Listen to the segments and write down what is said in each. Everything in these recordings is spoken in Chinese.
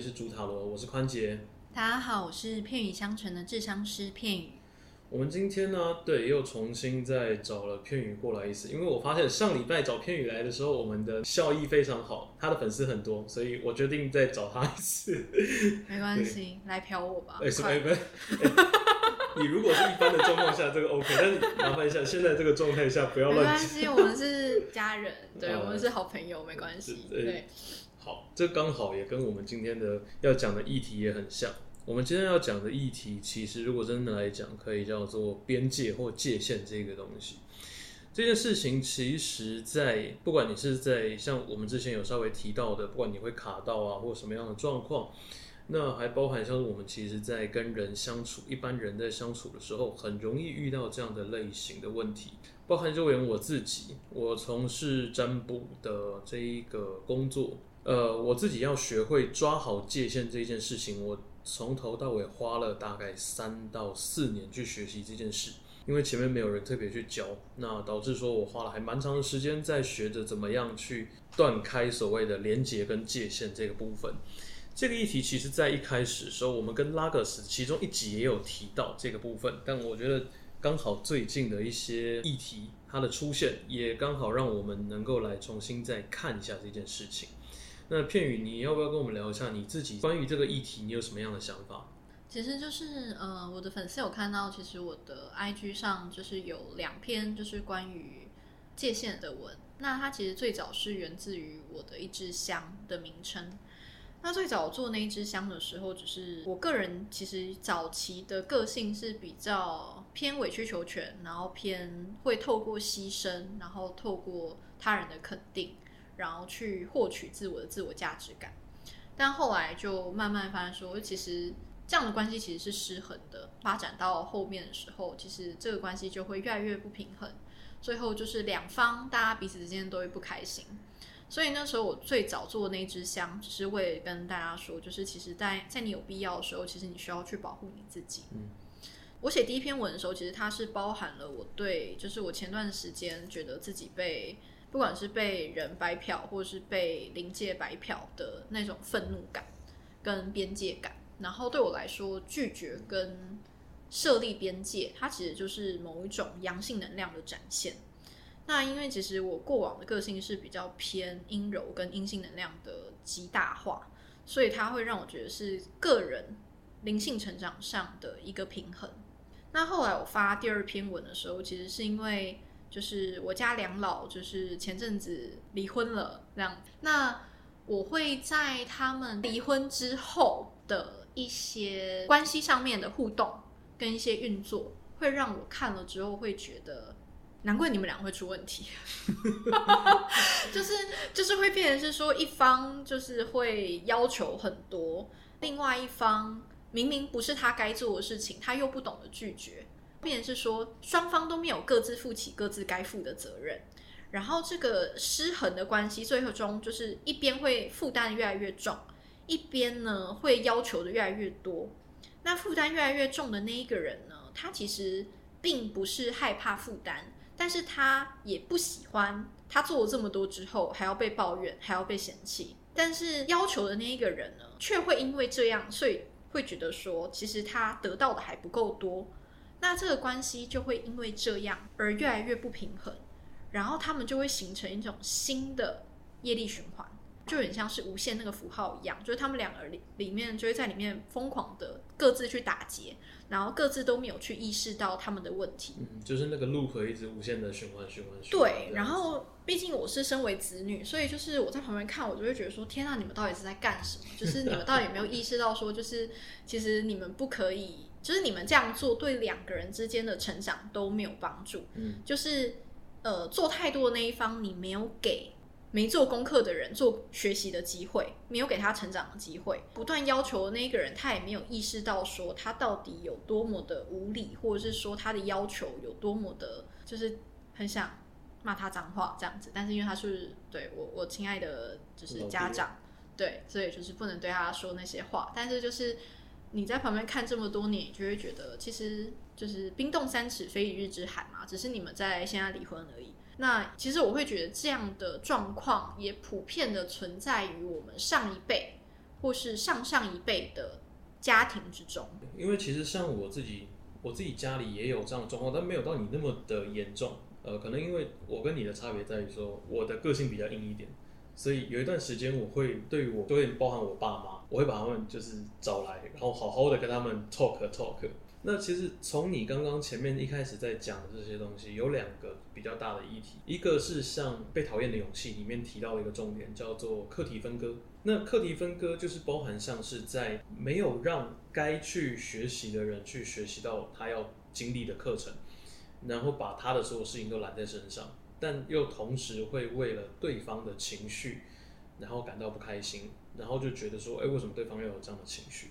里是朱塔罗，我是宽杰。大家好，我是片语相传的智商师片语。我们今天呢，对，又重新再找了片语过来一次，因为我发现上礼拜找片语来的时候，我们的效益非常好，他的粉丝很多，所以我决定再找他一次。没关系，来嫖我吧。哎，什么？不是，你如果是一般的状况下，这个 OK，但是麻烦一下，现在这个状态下不要乱。没关系，我们是家人，对我们是好朋友，没关系。对。好，这刚好也跟我们今天的要讲的议题也很像。我们今天要讲的议题，其实如果真的来讲，可以叫做边界或界限这个东西。这件事情，其实，在不管你是在像我们之前有稍微提到的，不管你会卡到啊，或什么样的状况，那还包含像是我们其实，在跟人相处，一般人在相处的时候，很容易遇到这样的类型的问题。包含就连我自己，我从事占卜的这一个工作。呃，我自己要学会抓好界限这件事情，我从头到尾花了大概三到四年去学习这件事，因为前面没有人特别去教，那导致说我花了还蛮长的时间在学着怎么样去断开所谓的连接跟界限这个部分。这个议题其实在一开始的时候，我们跟拉格斯其中一集也有提到这个部分，但我觉得刚好最近的一些议题它的出现，也刚好让我们能够来重新再看一下这件事情。那片羽，你要不要跟我们聊一下你自己关于这个议题，你有什么样的想法？其实就是呃，我的粉丝有看到，其实我的 IG 上就是有两篇就是关于界限的文。那它其实最早是源自于我的一支香的名称。那最早做那一支香的时候，只是我个人其实早期的个性是比较偏委曲求全，然后偏会透过牺牲，然后透过他人的肯定。然后去获取自我的自我价值感，但后来就慢慢发现说，其实这样的关系其实是失衡的。发展到后面的时候，其实这个关系就会越来越不平衡，最后就是两方大家彼此之间都会不开心。所以那时候我最早做那支香，只是为了跟大家说，就是其实，在在你有必要的时候，其实你需要去保护你自己。嗯，我写第一篇文的时候，其实它是包含了我对，就是我前段时间觉得自己被。不管是被人白嫖，或是被临界白嫖的那种愤怒感跟边界感，然后对我来说，拒绝跟设立边界，它其实就是某一种阳性能量的展现。那因为其实我过往的个性是比较偏阴柔跟阴性能量的极大化，所以它会让我觉得是个人灵性成长上的一个平衡。那后来我发第二篇文的时候，其实是因为。就是我家两老，就是前阵子离婚了，这样。那我会在他们离婚之后的一些关系上面的互动跟一些运作，会让我看了之后会觉得，难怪你们俩会出问题。就是就是会变成是说，一方就是会要求很多，另外一方明明不是他该做的事情，他又不懂得拒绝。变成是说，双方都没有各自负起各自该负的责任，然后这个失衡的关系，最后中就是一边会负担越来越重，一边呢会要求的越来越多。那负担越来越重的那一个人呢，他其实并不是害怕负担，但是他也不喜欢他做了这么多之后还要被抱怨，还要被嫌弃。但是要求的那一个人呢，却会因为这样，所以会觉得说，其实他得到的还不够多。那这个关系就会因为这样而越来越不平衡，然后他们就会形成一种新的业力循环，就很像是无限那个符号一样，就是他们两个里里面就会在里面疯狂的各自去打劫，然后各自都没有去意识到他们的问题，嗯，就是那个路可以一直无限的循环循环。对，然后毕竟我是身为子女，所以就是我在旁边看，我就会觉得说，天啊，你们到底是在干什么？就是你们到底有没有意识到说，就是其实你们不可以。就是你们这样做对两个人之间的成长都没有帮助。嗯，就是呃，做太多的那一方，你没有给没做功课的人做学习的机会，没有给他成长的机会。不断要求的那个人，他也没有意识到说他到底有多么的无理，或者是说他的要求有多么的，就是很想骂他脏话这样子。但是因为他是对我我亲爱的就是家长，对，所以就是不能对他说那些话。但是就是。你在旁边看这么多年，你就会觉得其实就是冰冻三尺非一日之寒嘛，只是你们在现在离婚而已。那其实我会觉得这样的状况也普遍的存在于我们上一辈，或是上上一辈的家庭之中。因为其实像我自己，我自己家里也有这样的状况，但没有到你那么的严重。呃，可能因为我跟你的差别在于说，我的个性比较硬一点，所以有一段时间我会对我，有点包含我爸妈，我会把他们就是找来，然后好好的跟他们 talk talk。那其实从你刚刚前面一开始在讲的这些东西，有两个比较大的议题，一个是像《被讨厌的勇气》里面提到的一个重点，叫做课题分割。那课题分割就是包含像是在没有让该去学习的人去学习到他要经历的课程，然后把他的所有事情都揽在身上，但又同时会为了对方的情绪，然后感到不开心，然后就觉得说，哎，为什么对方要有这样的情绪？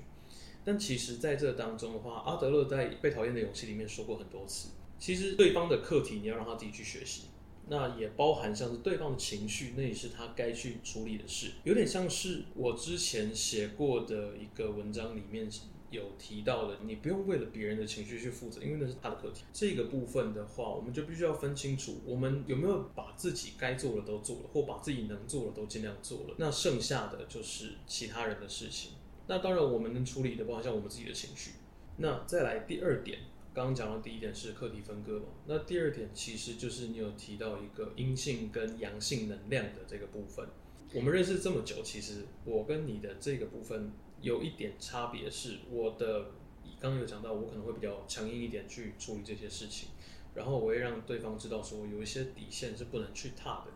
但其实，在这当中的话，阿德勒在《被讨厌的勇气》里面说过很多次，其实对方的课题你要让他自己去学习，那也包含像是对方的情绪，那也是他该去处理的事。有点像是我之前写过的一个文章里面有提到的，你不用为了别人的情绪去负责，因为那是他的课题。这个部分的话，我们就必须要分清楚，我们有没有把自己该做的都做了，或把自己能做的都尽量做了，那剩下的就是其他人的事情。那当然，我们能处理的，包括像我们自己的情绪。那再来第二点，刚刚讲到第一点是课题分割嘛？那第二点其实就是你有提到一个阴性跟阳性能量的这个部分。我们认识这么久，其实我跟你的这个部分有一点差别，是我的刚刚有讲到，我可能会比较强硬一点去处理这些事情，然后我会让对方知道说有一些底线是不能去踏的。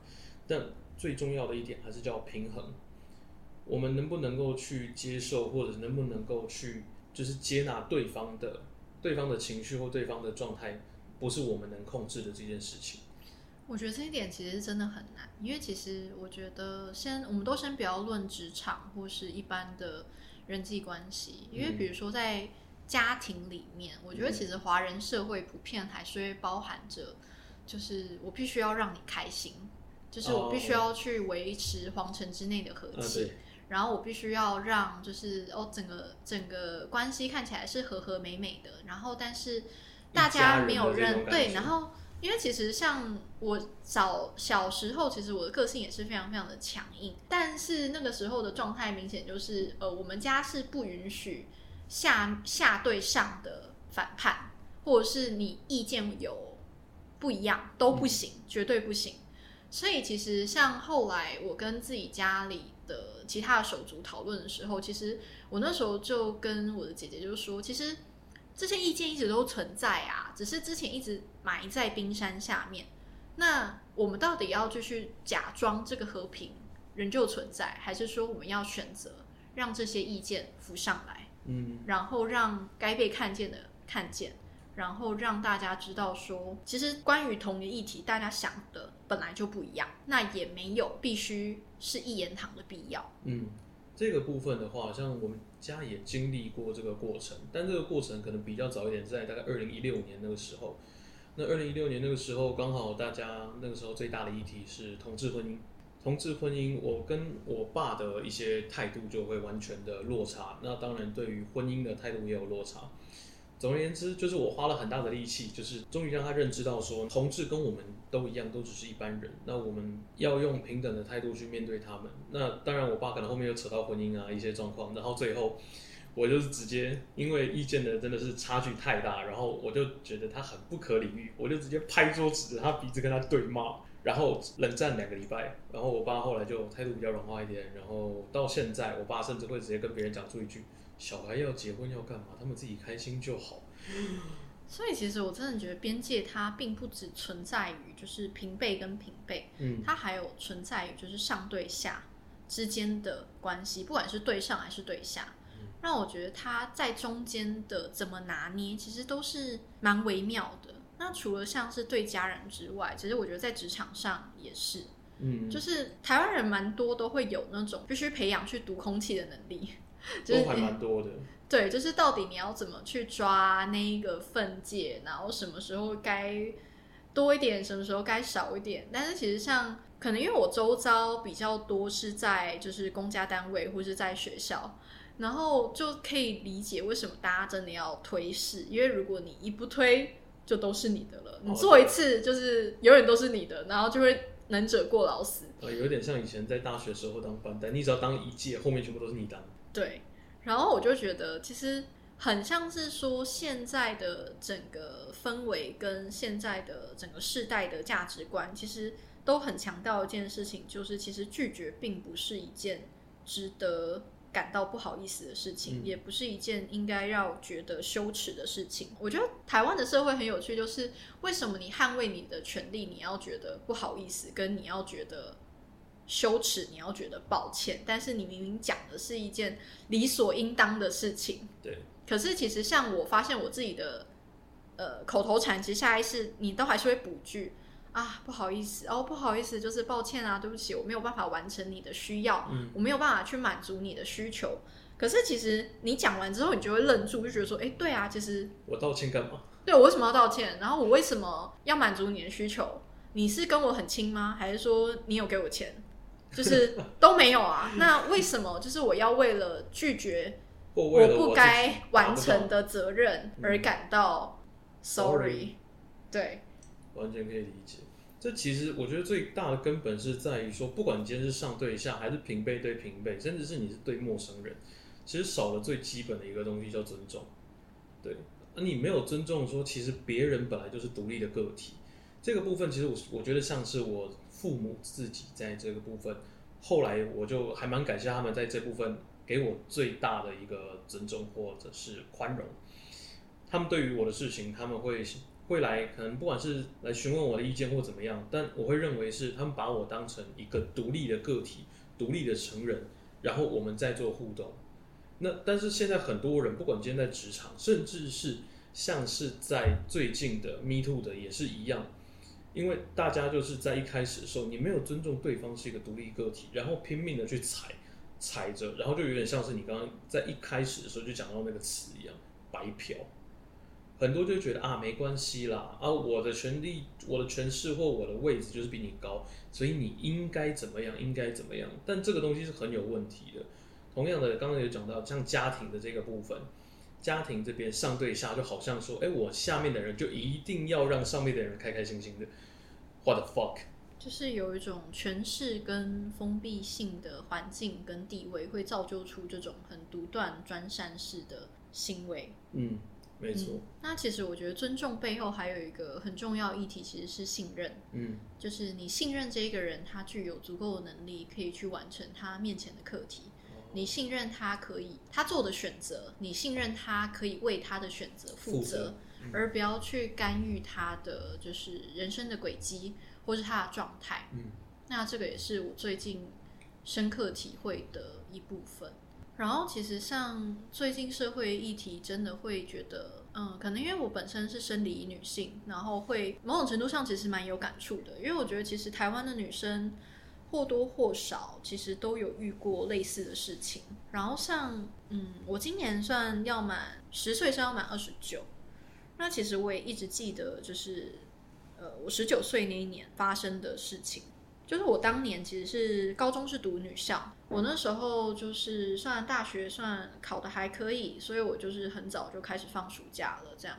但最重要的一点还是叫平衡。我们能不能够去接受，或者能不能够去，就是接纳对方的对方的情绪或对方的状态，不是我们能控制的这件事情。我觉得这一点其实真的很难，因为其实我觉得先，我们都先不要论职场或是一般的人际关系，因为比如说在家庭里面，我觉得其实华人社会普遍还是会包含着，就是我必须要让你开心，就是我必须要去维持皇城之内的和气。然后我必须要让，就是哦，整个整个关系看起来是和和美美的。然后，但是大家没有认对。然后，因为其实像我小小时候，其实我的个性也是非常非常的强硬。但是那个时候的状态明显就是，呃，我们家是不允许下下对上的反叛，或者是你意见有不一样都不行，绝对不行。所以其实像后来我跟自己家里。的其他的手足讨论的时候，其实我那时候就跟我的姐姐就说，其实这些意见一直都存在啊，只是之前一直埋在冰山下面。那我们到底要继续假装这个和平仍旧存在，还是说我们要选择让这些意见浮上来，嗯，然后让该被看见的看见？然后让大家知道说，其实关于同一个议题，大家想的本来就不一样，那也没有必须是一言堂的必要。嗯，这个部分的话，像我们家也经历过这个过程，但这个过程可能比较早一点，在大概二零一六年那个时候。那二零一六年那个时候，刚好大家那个时候最大的议题是同志婚姻。同志婚姻，我跟我爸的一些态度就会完全的落差。那当然，对于婚姻的态度也有落差。总而言之，就是我花了很大的力气，就是终于让他认知到说，同志跟我们都一样，都只是一般人。那我们要用平等的态度去面对他们。那当然，我爸可能后面又扯到婚姻啊一些状况，然后最后我就是直接因为意见的真的是差距太大，然后我就觉得他很不可理喻，我就直接拍桌子，指着他鼻子跟他对骂，然后冷战两个礼拜。然后我爸后来就态度比较软化一点，然后到现在，我爸甚至会直接跟别人讲出一句。小孩要结婚要干嘛？他们自己开心就好。所以其实我真的觉得边界它并不只存在于就是平辈跟平辈，嗯，它还有存在于就是上对下之间的关系，不管是对上还是对下，让我觉得他在中间的怎么拿捏，其实都是蛮微妙的。那除了像是对家人之外，其实我觉得在职场上也是，嗯，就是台湾人蛮多都会有那种必须培养去读空气的能力。都还蛮多的，对，就是到底你要怎么去抓那一个分界，然后什么时候该多一点，什么时候该少一点。但是其实像可能因为我周遭比较多是在就是公家单位或是在学校，然后就可以理解为什么大家真的要推事，因为如果你一不推，就都是你的了。你做一次就是永远都是你的，然后就会能者过劳死。呃，有点像以前在大学时候当班代，你只要当一届，后面全部都是你当。对，然后我就觉得其实很像是说现在的整个氛围跟现在的整个世代的价值观，其实都很强调一件事情，就是其实拒绝并不是一件值得感到不好意思的事情，嗯也不是一件应该要觉得羞耻的事情。我觉得台湾的社会很有趣，就是为什么你捍卫你的权利，你要觉得不好意思，跟你要觉得。羞耻，你要觉得抱歉，但是你明明讲的是一件理所应当的事情，对，可是其实像我发现我自己的呃口头禅，其实下意识你都还是会补句啊，不好意思哦，不好意思，就是抱歉啊，对不起，我没有办法完成你的需要，嗯我没有办法去满足你的需求。可是其实你讲完之后，你就会愣住，就觉得说，哎，对啊，其实我道歉干嘛？对我为什么要道歉？然后我为什么要满足你的需求？你是跟我很亲吗？还是说你有给我钱？就是 都没有啊。那为什么就是我要为了拒绝我不该完成的责任而感到 sorry？Sorry 对，完全可以理解。这其实我觉得最大的根本是在于说，不管今天是上对下，还是平辈对平辈，甚至是你是对陌生人，其实少了最基本的一个东西叫尊重。对，那你没有尊重说，其实别人本来就是独立的个体。这个部分其实我我觉得像是我父母自己在这个部分，后来我就还蛮感谢他们在这部分给我最大的一个尊重或者是宽容。他们对于我的事情，他们会会来，可能不管是来询问我的意见或怎么样，但我会认为是他们把我当成一个独立的个体、独立的成人，然后我们再做互动。那但是现在很多人，不管今天在职场，甚至是像是在最近的 Me Too 的也是一样，因为大家就是在一开始的时候，你没有尊重对方是一个独立个体，然后拼命的去踩踩着，然后就有点像是你刚刚在一开始的时候就讲到那个词一样，白嫖。很多就觉得啊，没关系啦，啊，我的权利、我的权势或我的位置就是比你高，所以你应该怎么样，应该怎么样。但这个东西是很有问题的。同样的，刚刚有讲到像家庭的这个部分，家庭这边上对下，就好像说，哎，我下面的人就一定要让上面的人开开心心的。What the fuck？就是有一种权势跟封闭性的环境跟地位，会造就出这种很独断专善式的行为。嗯，没错嗯，那其实我觉得尊重背后还有一个很重要议题，其实是信任。嗯就是你信任这一个人，他具有足够的能力，可以去完成他面前的课题。你信任他可以他做的选择，你信任他可以为他的选择负责，负责嗯而不要去干预他的就是人生的轨迹或是他的状态。嗯，那这个也是我最近深刻体会的一部分。然后其实像最近社会议题，真的会觉得，嗯，可能因为我本身是生理女性，然后会某种程度上其实蛮有感触的，因为我觉得其实台湾的女生或多或少其实都有遇过类似的事情。然后像，嗯，我今年算要满十岁，是要满二十九，那其实我也一直记得，就是呃，我十九岁那一年发生的事情。就是我当年其实是高中是读女校，我那时候就是算大学算考的还可以，所以我就是很早就开始放暑假了，这样。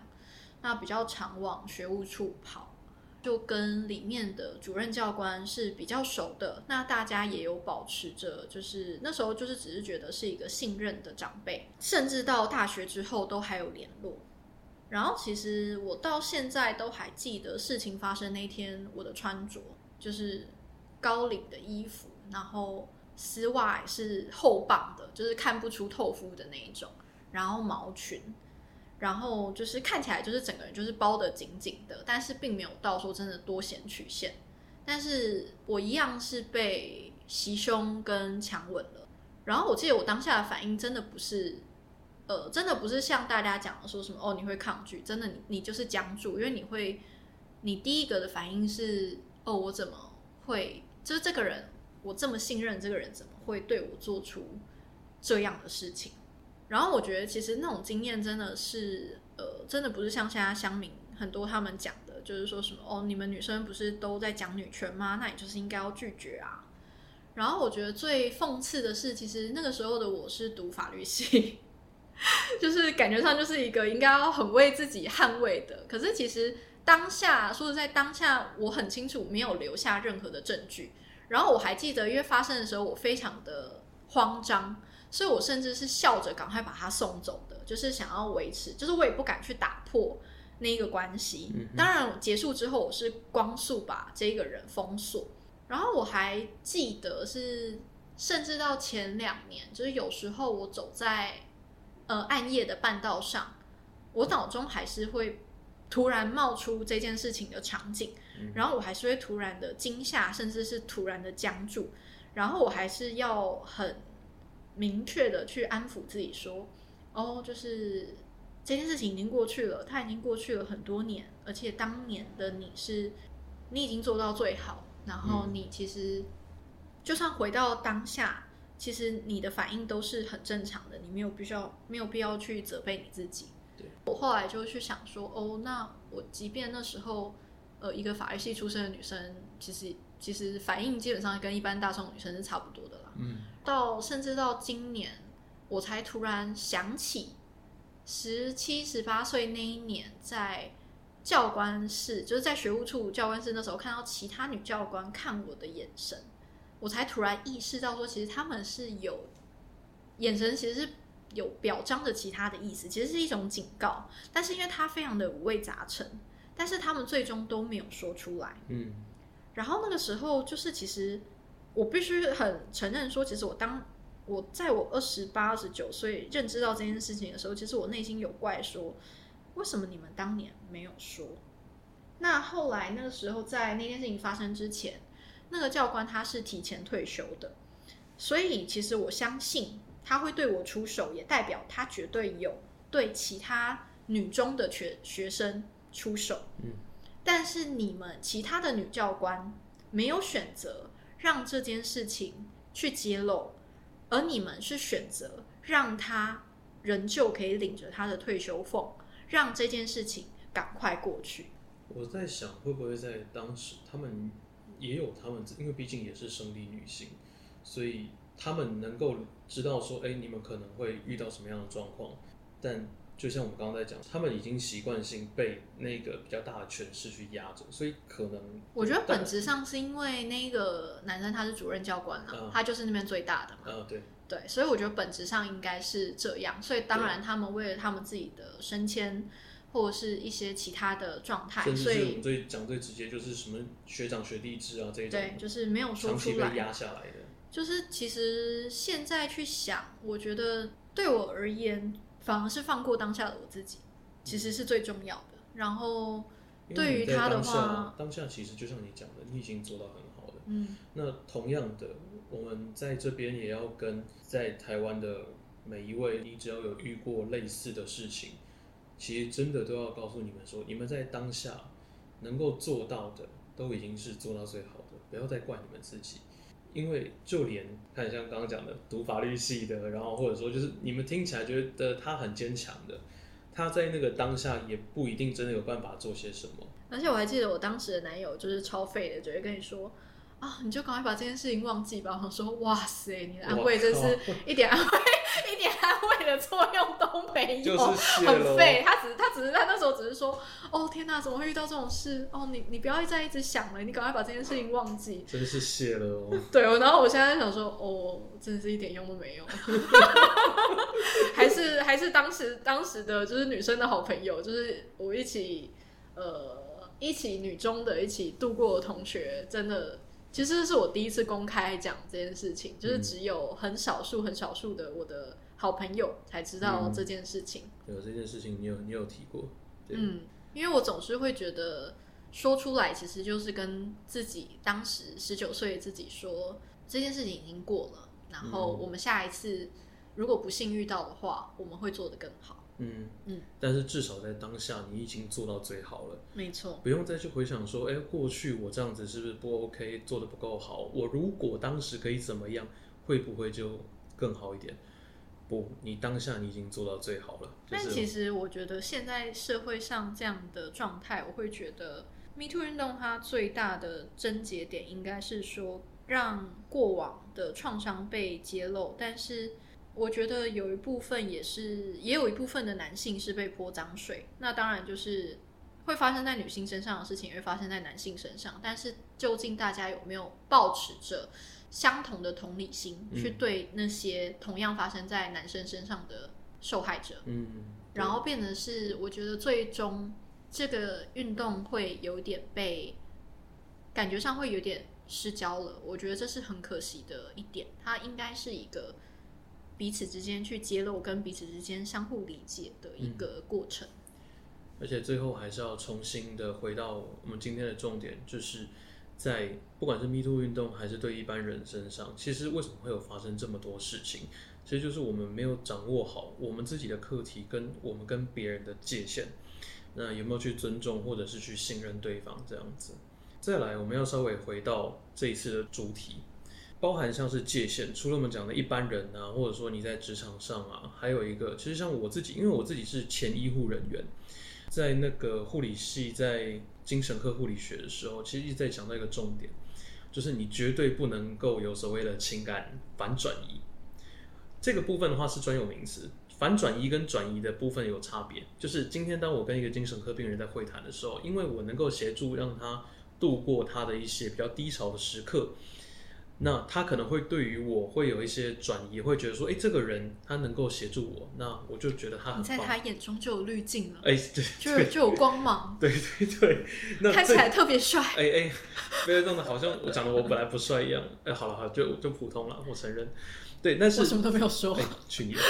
那比较常往学务处跑，就跟里面的主任教官是比较熟的。那大家也有保持着，就是那时候就是只是觉得是一个信任的长辈，甚至到大学之后都还有联络。然后其实我到现在都还记得事情发生那天我的穿着，就是高领的衣服，然后丝袜是厚绑的，就是看不出透肤的那一种，然后毛裙，然后就是看起来就是整个人就是包得紧紧的，但是并没有到说真的多显曲线。但是我一样是被袭胸跟强吻了。然后我记得我当下的反应真的不是，呃，真的不是像大家讲的说什么哦你会抗拒，真的你你就是僵住，因为你会，你第一个的反应是哦我怎么会，就是这个人我这么信任这个人怎么会对我做出这样的事情？然后我觉得其实那种经验真的是，呃，真的不是像现在乡民很多他们讲的，就是说什么哦，你们女生不是都在讲女权吗？那你就是应该要拒绝啊。然后我觉得最讽刺的是，其实那个时候的我是读法律系，就是感觉上就是一个应该要很为自己捍卫的。可是其实当下说实在，当下我很清楚没有留下任何的证据。然后我还记得，因为发生的时候我非常的慌张。所以我甚至是笑着赶快把他送走的，就是想要维持，就是我也不敢去打破那一个关系。当然结束之后，我是光速把这个人封锁。然后我还记得是，甚至到前两年，就是有时候我走在呃暗夜的半道上，我脑中还是会突然冒出这件事情的场景，然后我还是会突然的惊吓，甚至是突然的僵住，然后我还是要很明确的去安抚自己说，哦，就是这件事情已经过去了，它已经过去了很多年，而且当年的你是，你已经做到最好。然后你其实就算回到当下，其实你的反应都是很正常的，你没有必要没有必要去责备你自己。对我后来就去想说，哦，那我即便那时候呃一个法律系出身的女生，其实其实反应基本上跟一般大众女生是差不多的啦。嗯，到甚至到今年，我才突然想起十七十八岁那一年在。教官室就是在学务处教官室那时候看到其他女教官看我的眼神，我才突然意识到说，其实他们是有眼神，其实是有表彰的其他的意思，其实是一种警告。但是因为他非常的五味杂陈，但是他们最终都没有说出来。嗯，然后那个时候就是其实我必须很承认说，其实我当我在我二十八、二十九岁认知到这件事情的时候，其实我内心有怪说。为什么你们当年没有说？那后来那个时候，在那件事情发生之前，那个教官他是提前退休的，所以其实我相信他会对我出手，也代表他绝对有对其他女中的学学生出手。嗯，但是你们其他的女教官没有选择让这件事情去揭露，而你们是选择让他仍旧可以领着他的退休俸。让这件事情赶快过去。我在想，会不会在当时，他们也有他们，因为毕竟也是生理女性，所以他们能够知道说，哎，你们可能会遇到什么样的状况。但就像我们刚刚在讲，他们已经习惯性被那个比较大的权势去压着，所以可能我觉得本质上是因为那个男生他是主任教官了，他就是那边最大的嘛。嗯，对。对，所以我觉得本质上应该是这样。所以当然，他们为了他们自己的升迁，或者是一些其他的状态，所以最讲最直接就是什么学长学弟制啊这一种，对，就是没有说出来压下来的。就是其实现在去想，我觉得对我而言，反而是放过当下的我自己，其实是最重要的。然后对于他的话，当下其实就像你讲的，你已经做到很好了。嗯，那同样的。我们在这边也要跟在台湾的每一位，你只要有遇过类似的事情，其实真的都要告诉你们说，你们在当下能够做到的，都已经是做到最好的，不要再怪你们自己，因为就连看像刚刚讲的读法律系的，然后或者说就是你们听起来觉得他很坚强的，他在那个当下也不一定真的有办法做些什么。而且我还记得我当时的男友就是超废的，就会跟你说。啊！你就赶快把这件事情忘记吧。我说，哇塞，你的安慰真是一点安慰，一点安慰的作用都没有，很废。他只是，他只是，他那时候只是说，哦天哪，怎么会遇到这种事？哦，你你不要再一直想了，你赶快把这件事情忘记。真是谢了哦。对，然后我现在想说，哦，真的是一点用都没有。还是还是当时当时的就是女生的好朋友，就是我一起呃一起女中的一起度过的同学，真的。其实是我第一次公开讲这件事情，就是只有很少数、很少数的我的好朋友才知道这件事情。有这件事情，你有你有提过？嗯，因为我总是会觉得说出来，其实就是跟自己当时十九岁自己说，这件事情已经过了，然后我们下一次如果不幸遇到的话，我们会做得更好。嗯嗯，但是至少在当下，你已经做到最好了。没错，不用再去回想说，哎，过去我这样子是不是不 OK，做的不够好？我如果当时可以怎么样，会不会就更好一点？不，你当下你已经做到最好了。但其实我觉得现在社会上这样的状态，我会觉得 Me Too 运动它最大的症结点应该是说，让过往的创伤被揭露，但是。我觉得有一部分也是，也有一部分的男性是被泼脏水。那当然就是会发生在女性身上的事情，也会发生在男性身上。但是究竟大家有没有保持着相同的同理心嗯。去对那些同样发生在男生身上的受害者，嗯，然后变得是我觉得最终这个运动会有点被感觉上会有点失焦了，我觉得这是很可惜的一点，它应该是一个彼此之间去揭露跟彼此之间相互理解的一个过程。而且最后还是要重新的回到我们今天的重点，就是在不管是 Me Too 运动还是对一般人身上，其实为什么会有发生这么多事情？其实就是我们没有掌握好我们自己的课题跟我们跟别人的界限，那有没有去尊重或者是去信任对方这样子？再来，我们要稍微回到这一次的主题，包含像是界限，除了我们讲的一般人啊，或者说你在职场上啊，还有一个，其实像我自己，因为我自己是前医护人员，在那个护理系在精神科护理学的时候，其实一直在讲到一个重点，就是你绝对不能够有所谓的情感反转移。这个部分的话是专有名词，反转移跟转移的部分有差别。就是今天当我跟一个精神科病人在会谈的时候，因为我能够协助让他度过他的一些比较低潮的时刻，那他可能会对于我会有一些转移，会觉得说，哎，这个人他能够协助我，那我就觉得他很你在。他眼中就有滤镜了，哎，对 就是就有光芒，对对对，那看起来特别帅。哎哎，不要弄得好像我长得我本来不帅一样。哎，好了好了，就就普通了，我承认。对，但是我什么都没有说哎，去你的！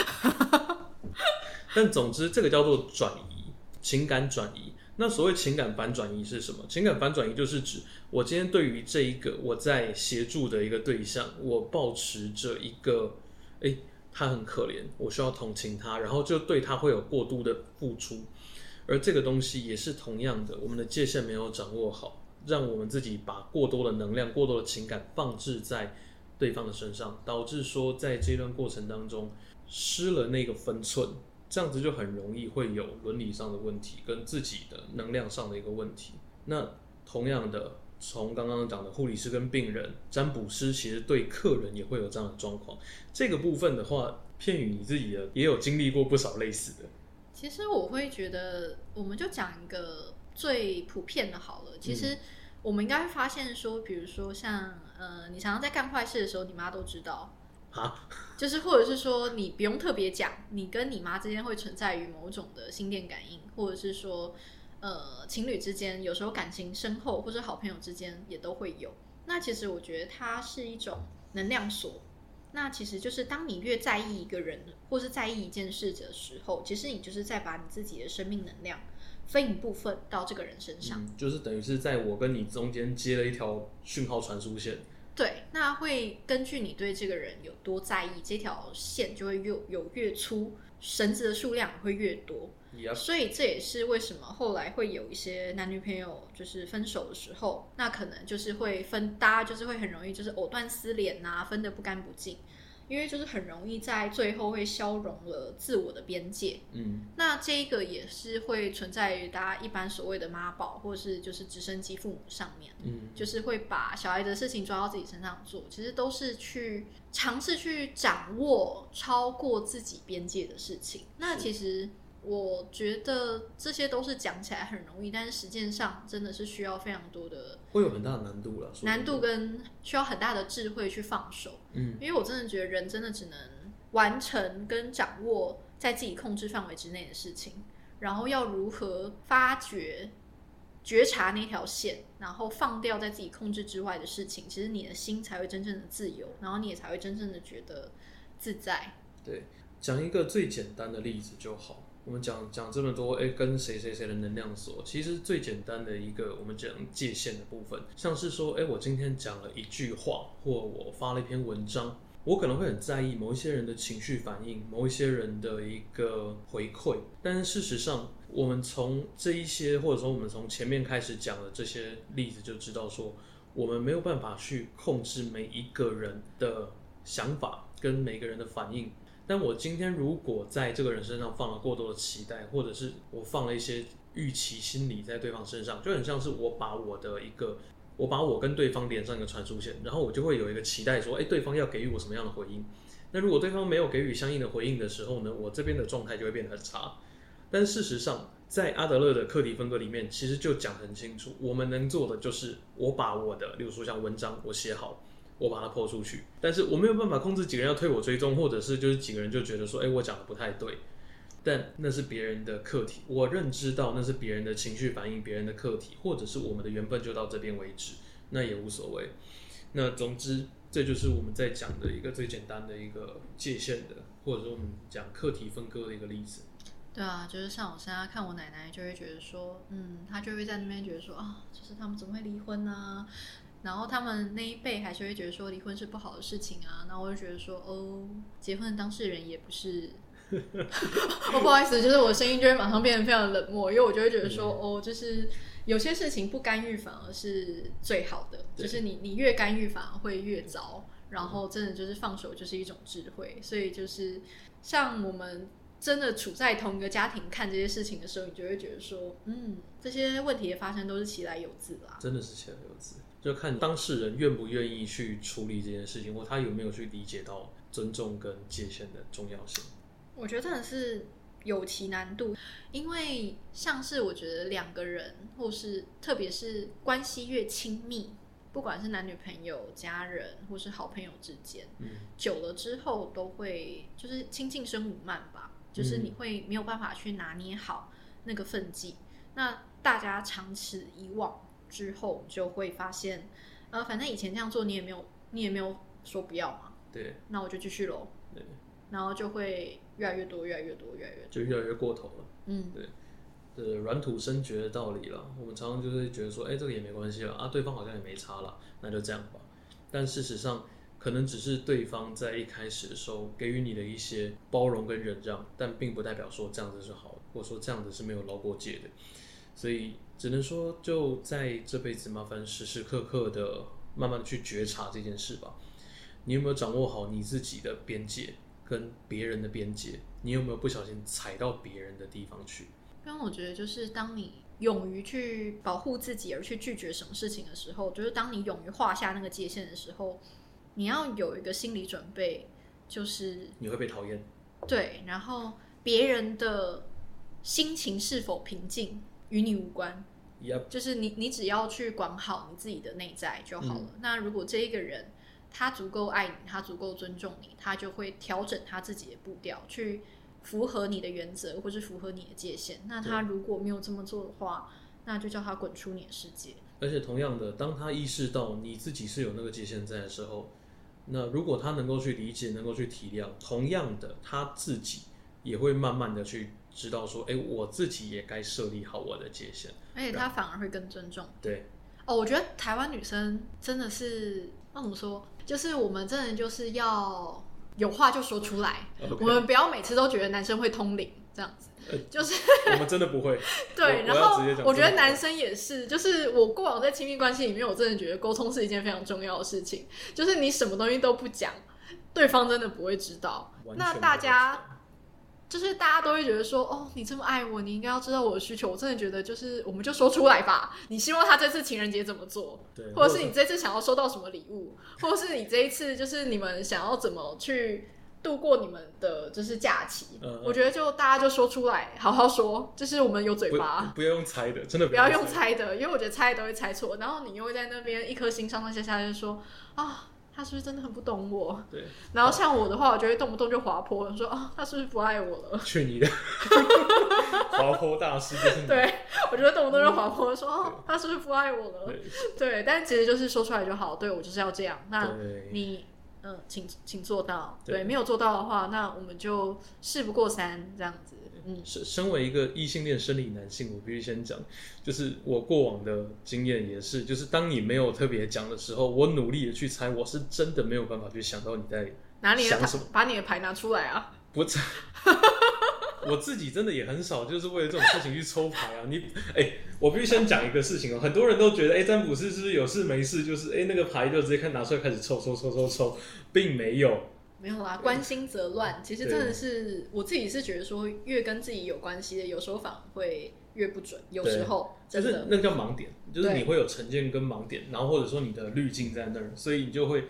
但总之，这个叫做转移，情感转移。那所谓情感反转移是什么？情感反转移就是指我今天对于这一个我在协助的一个对象，我保持着一个，哎，他很可怜，我需要同情他，然后就对他会有过度的付出。而这个东西也是同样的，我们的界限没有掌握好，让我们自己把过多的能量、过多的情感放置在对方的身上，导致说在这段过程当中失了那个分寸，这样子就很容易会有伦理上的问题，跟自己的能量上的一个问题。那同样的，从刚刚讲的护理师跟病人、占卜师，其实对客人也会有这样的状况。这个部分的话，片语你自己的也有经历过不少类似的。其实我会觉得，我们就讲一个最普遍的好了。其实我们应该会发现说，比如说像呃，你常常在干坏事的时候，你妈都知道。啊，就是或者是说，你不用特别讲，你跟你妈之间会存在于某种的心电感应，或者是说，呃，情侣之间有时候感情深厚，或者好朋友之间也都会有。那其实我觉得它是一种能量锁。那其实就是当你越在意一个人，或是在意一件事的时候，其实你就是在把你自己的生命能量分一部分到这个人身上。嗯，就是等于是在我跟你中间接了一条讯号传输线。对，那会根据你对这个人有多在意，这条线就会越有越粗，绳子的数量也会越多。Yep 所以这也是为什么后来会有一些男女朋友就是分手的时候，那可能就是会分，大家就是会很容易就是藕断丝连呐、分得不干不净，因为就是很容易在最后会消融了自我的边界。嗯，那这一个也是会存在于大家一般所谓的妈宝，或是就是直升机父母上面。嗯，就是会把小孩的事情抓到自己身上做，其实都是去尝试去掌握超过自己边界的事情。那其实我觉得这些都是讲起来很容易，但是实践上真的是需要非常多的会有很大的难度了。难度，跟需要很大的智慧去放手。嗯，因为我真的觉得人真的只能完成跟掌握在自己控制范围之内的事情，然后要如何发掘、觉察那条线，然后放掉在自己控制之外的事情，其实你的心才会真正的自由，然后你也才会真正的觉得自在。对，讲一个最简单的例子就好。我们讲讲这么多，哎，跟谁谁谁的能量锁，其实最简单的一个，我们讲界限的部分，像是说，哎，我今天讲了一句话，或我发了一篇文章，我可能会很在意某一些人的情绪反应，某一些人的一个回馈，但是事实上，我们从这一些，或者说我们从前面开始讲的这些例子，就知道说，我们没有办法去控制每一个人的想法跟每个人的反应。但我今天如果在这个人身上放了过多的期待，或者是我放了一些预期心理在对方身上，就很像是我把我的一个，我把我跟对方连上一个传输线，然后我就会有一个期待说，哎，对方要给予我什么样的回应？那如果对方没有给予相应的回应的时候呢，我这边的状态就会变得很差。但事实上，在阿德勒的课题分割里面，其实就讲很清楚，我们能做的就是我把我的，例如说像文章我写好，我把它抛出去，但是我没有办法控制几个人要推我追踪，或者是就是几个人就觉得说，哎，我讲的不太对，但那是别人的课题，我认知到那是别人的情绪反应，别人的课题，或者是我们的缘分就到这边为止，那也无所谓。那总之，这就是我们在讲的一个最简单的一个界限的，或者说我们讲课题分割的一个例子。对啊，就是像我现在看我奶奶，就会觉得说，嗯，她就会在那边觉得说啊，就是他们怎么会离婚呢？然后他们那一辈还是会觉得说离婚是不好的事情啊。然后我就觉得说，哦，结婚的当事人也不是，哦，不好意思，就是我声音就会马上变得非常冷漠，因为我就会觉得说，哦，就是有些事情不干预反而是最好的，就是你你越干预反而会越糟。然后真的就是放手就是一种智慧，所以就是像我们。真的处在同一个家庭看这些事情的时候，你就会觉得说，嗯，这些问题的发生都是其来有自啦。真的是其来有自，就看当事人愿不愿意去处理这件事情，或他有没有去理解到尊重跟界限的重要性。我觉得真的是有其难度，因为像是我觉得两个人，或是特别是关系越亲密，不管是男女朋友、家人，或是好朋友之间，嗯，久了之后都会就是亲近生无慢吧。就是你会没有办法去拿捏好那个分际，那大家长此以往之后，就会发现，呃，反正以前这样做，你也没有，你也没有说不要嘛。对。那我就继续喽。对。然后就会越来越多，越来越多，越来越多就越来越过头了。嗯，对。呃，软土生绝的道理了。我们常常就是觉得说，哎，这个也没关系了啊，对方好像也没差了，那就这样吧。但事实上。可能只是对方在一开始的时候给予你的一些包容跟忍让，但并不代表说这样子是好，或者说这样子是没有捞过界的。所以只能说，就在这辈子，麻烦时时刻刻的慢慢的去觉察这件事吧。你有没有掌握好你自己的边界跟别人的边界？你有没有不小心踩到别人的地方去？因为我觉得，就是当你勇于去保护自己而去拒绝什么事情的时候，就是当你勇于画下那个界限的时候。你要有一个心理准备，就是你会被讨厌。对，然后别人的心情是否平静与你无关。就是你，你只要去管好你自己的内在就好了。那如果这一个人他足够爱你，他足够尊重你，他就会调整他自己的步调，去符合你的原则，或是符合你的界限。那他如果没有这么做的话，那就叫他滚出你的世界。而且同样的，当他意识到你自己是有那个界限在的时候，那如果他能够去理解，能够去体谅，同样的，他自己也会慢慢的去知道说，哎，我自己也该设立好我的界限，而且他反而会更尊重。对，哦，我觉得台湾女生真的是，那怎么说？就是我们真的就是要有话就说出来，我们不要每次都觉得男生会通灵这样子。就是我们真的不会 对，然后我觉得男生也是，就是我过往在亲密关系里面，我真的觉得沟通是一件非常重要的事情。就是你什么东西都不讲，对方真的不会知道。那大家就是大家都会觉得说，哦，你这么爱我，你应该要知道我的需求。我真的觉得就是我们就说出来吧。你希望他这次情人节怎么做？对，或者是你这次想要收到什么礼物，或者是你这一次就是你们想要怎么去。度过你们的就是假期，我觉得就大家就说出来，好好说，就是我们有嘴巴，不要用猜的，真的不要用猜的，因为我觉得猜都会猜错，然后你又会在那边一颗心上上下下就说啊，他是不是真的很不懂我？对，然后像我的话，我就会动不动就滑坡，说啊，他是不是不爱我了？去你的，滑坡大师就是你。对，我觉得动不动就滑坡，说哦，他是不是不爱我了？对，但其实就是说出来就好，对我就是要这样。那你。嗯，请请做到。对，没有做到的话，那我们就事不过三这样子。嗯，身身为一个异性恋生理男性，我必须先讲，就是我过往的经验也是，就是当你没有特别讲的时候，我努力的去猜，我是真的没有办法去想到你在哪里想什么，把你的牌拿出来啊！不是。我自己真的也很少，就是为了这种事情去抽牌啊！你哎，我必须先讲一个事情哦。很多人都觉得，哎，占卜师是不是有事没事，就是哎那个牌就直接看拿出来开始抽抽抽抽抽，并没有，没有啦。关心则乱，其实真的是我自己是觉得说，越跟自己有关系的，有时候反而会越不准。有时候就是那叫盲点，就是你会有成见跟盲点，然后或者说你的滤镜在那儿，所以你就会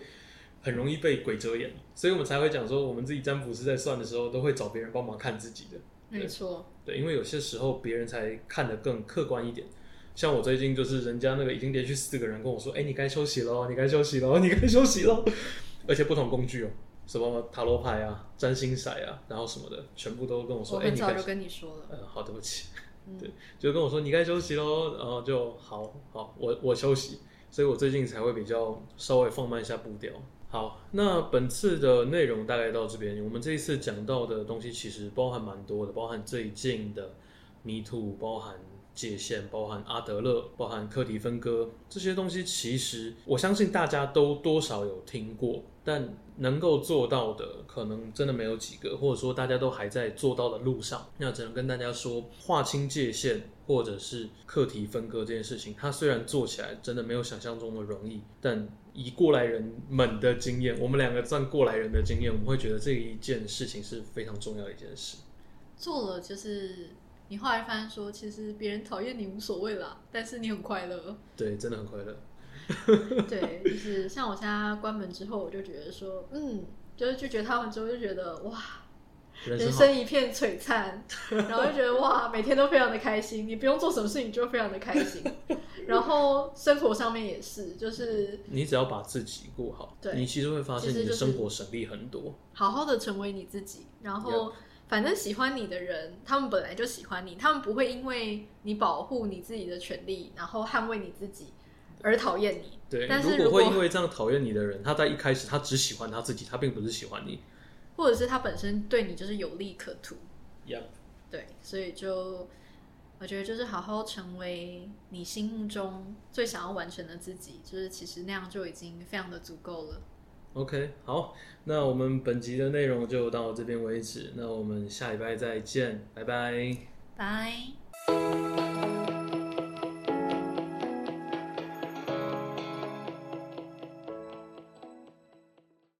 很容易被鬼遮眼。所以我们才会讲说，我们自己占卜师在算的时候，都会找别人帮忙看自己的。没错，对，因为有些时候别人才看得更客观一点。像我最近就是人家那个已经连续四个人跟我说，哎、你该休息喽，你该休息喽，你该休息喽，而且不同工具哦，什么塔罗牌啊、占星骰啊，然后什么的，全部都跟我说，哎、你该我很早就跟你说了，呃，好，对不起，嗯 对，就跟我说你该休息喽，然后就好好，我我休息，所以我最近才会比较稍微放慢一下步调。好，那本次的内容大概到这边，我们这一次讲到的东西其实包含蛮多的，包含最近的 Me Too，包含界限，包含阿德勒，包含课题分割这些东西，其实我相信大家都多少有听过，但能够做到的可能真的没有几个，或者说大家都还在做到的路上。那只能跟大家说，划清界限或者是课题分割这件事情，它虽然做起来真的没有想象中的容易，但以过来人们的经验，我们两个算过来人的经验，我们会觉得这一件事情是非常重要的一件事。做了就是你后来发现说，其实别人讨厌你无所谓啦，但是你很快乐。对，真的很快乐。对，就是像我现在关门之后，我就觉得说，嗯，就是拒绝他们之后，就觉得哇，人人生一片璀璨，然后就觉得哇，每天都非常的开心，你不用做什么事情就非常的开心，然后生活上面也是，就是你只要把自己过好，对你其实会发现你的生活省力很多。好好的成为你自己，然后反正喜欢你的人，他们本来就喜欢你，他们不会因为你保护你自己的权利，然后捍卫你自己而讨厌你。对，但是如果会因为这样讨厌你的人，他在一开始他只喜欢他自己，他并不是喜欢你。或者是他本身对你就是有利可图，一样，对，所以就我觉得就是好好成为你心目中最想要完成的自己，就是其实那样就已经非常的足够了。OK，好，那我们本集的内容就到这边为止，那我们下礼拜再见，拜拜。拜。